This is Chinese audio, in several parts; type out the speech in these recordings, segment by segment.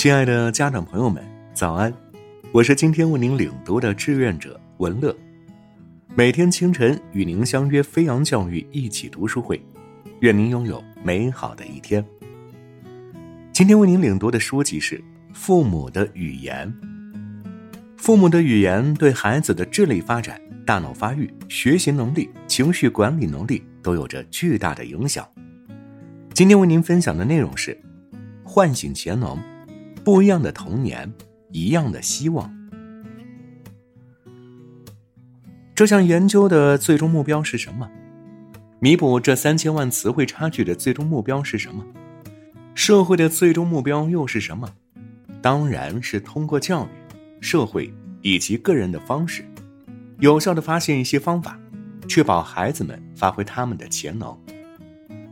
亲爱的家长朋友们，早安！我是今天为您领读的志愿者文乐，每天清晨与您相约飞扬教育一起读书会，愿您拥有美好的一天。今天为您领读的书籍是《父母的语言》。父母的语言对孩子的智力发展、大脑发育、学习能力、情绪管理能力都有着巨大的影响。今天为您分享的内容是：唤醒潜能。不一样的童年，一样的希望。这项研究的最终目标是什么？弥补这三千万词汇差距的最终目标是什么？社会的最终目标又是什么？当然是通过教育、社会以及个人的方式，有效的发现一些方法，确保孩子们发挥他们的潜能。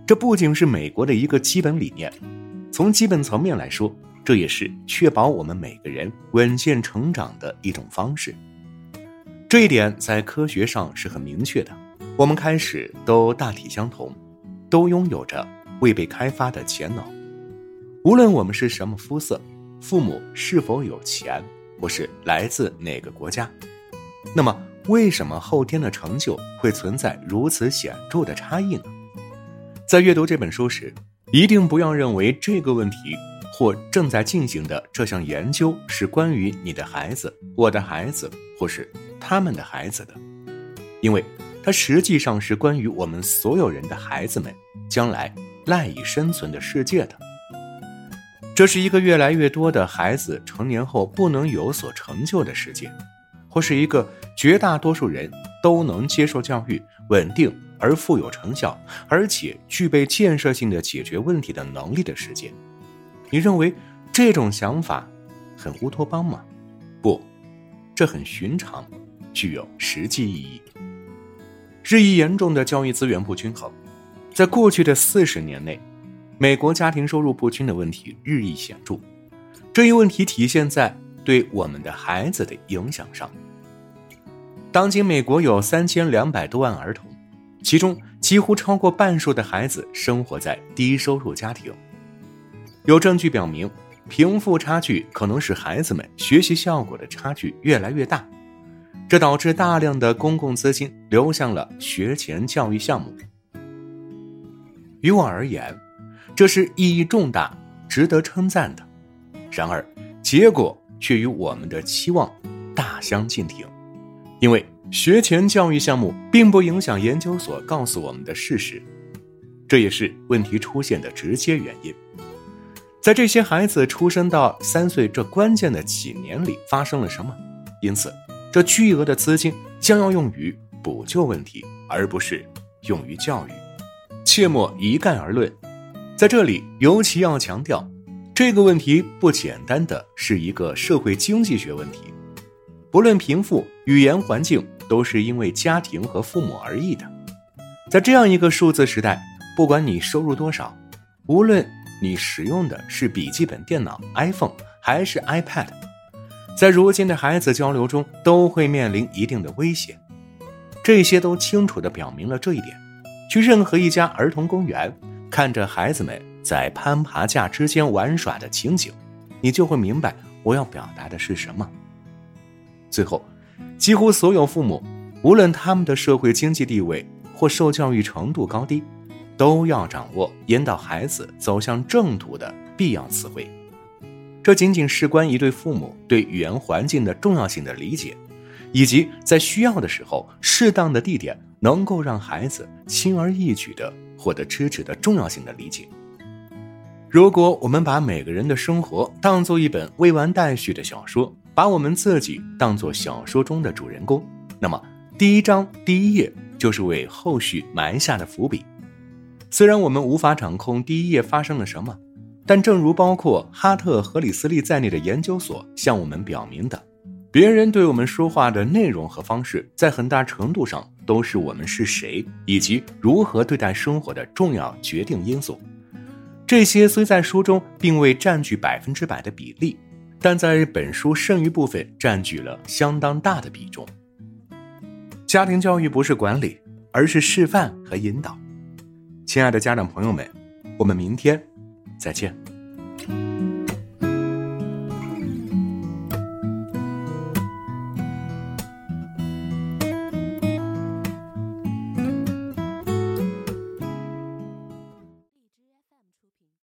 这不仅是美国的一个基本理念，从基本层面来说。这也是确保我们每个人稳健成长的一种方式。这一点在科学上是很明确的。我们开始都大体相同，都拥有着未被开发的潜能。无论我们是什么肤色，父母是否有钱，或是来自哪个国家，那么为什么后天的成就会存在如此显著的差异呢？在阅读这本书时，一定不要认为这个问题。或正在进行的这项研究是关于你的孩子、我的孩子，或是他们的孩子的，因为它实际上是关于我们所有人的孩子们将来赖以生存的世界的。这是一个越来越多的孩子成年后不能有所成就的世界，或是一个绝大多数人都能接受教育、稳定而富有成效，而且具备建设性的解决问题的能力的世界。你认为这种想法很乌托邦吗？不，这很寻常，具有实际意义。日益严重的教育资源不均衡，在过去的四十年内，美国家庭收入不均的问题日益显著。这一问题体现在对我们的孩子的影响上。当今美国有三千两百多万儿童，其中几乎超过半数的孩子生活在低收入家庭。有证据表明，贫富差距可能使孩子们学习效果的差距越来越大，这导致大量的公共资金流向了学前教育项目。于我而言，这是意义重大、值得称赞的。然而，结果却与我们的期望大相径庭，因为学前教育项目并不影响研究所告诉我们的事实，这也是问题出现的直接原因。在这些孩子出生到三岁这关键的几年里发生了什么？因此，这巨额的资金将要用于补救问题，而不是用于教育。切莫一概而论。在这里，尤其要强调，这个问题不简单的是一个社会经济学问题。不论贫富、语言环境，都是因为家庭和父母而异的。在这样一个数字时代，不管你收入多少，无论。你使用的是笔记本电脑 iPhone 还是 iPad，在如今的孩子交流中都会面临一定的威胁，这些都清楚地表明了这一点。去任何一家儿童公园，看着孩子们在攀爬架之间玩耍的情景，你就会明白我要表达的是什么。最后，几乎所有父母，无论他们的社会经济地位或受教育程度高低。都要掌握引导孩子走向正途的必要词汇，这仅仅事关一对父母对语言环境的重要性的理解，以及在需要的时候、适当的地点能够让孩子轻而易举的获得支持的重要性的理解。如果我们把每个人的生活当做一本未完待续的小说，把我们自己当做小说中的主人公，那么第一章第一页就是为后续埋下的伏笔。虽然我们无法掌控第一页发生了什么，但正如包括哈特和里斯利在内的研究所向我们表明的，别人对我们说话的内容和方式，在很大程度上都是我们是谁以及如何对待生活的重要决定因素。这些虽在书中并未占据百分之百的比例，但在本书剩余部分占据了相当大的比重。家庭教育不是管理，而是示范和引导。亲爱的家长朋友们，我们明天再见。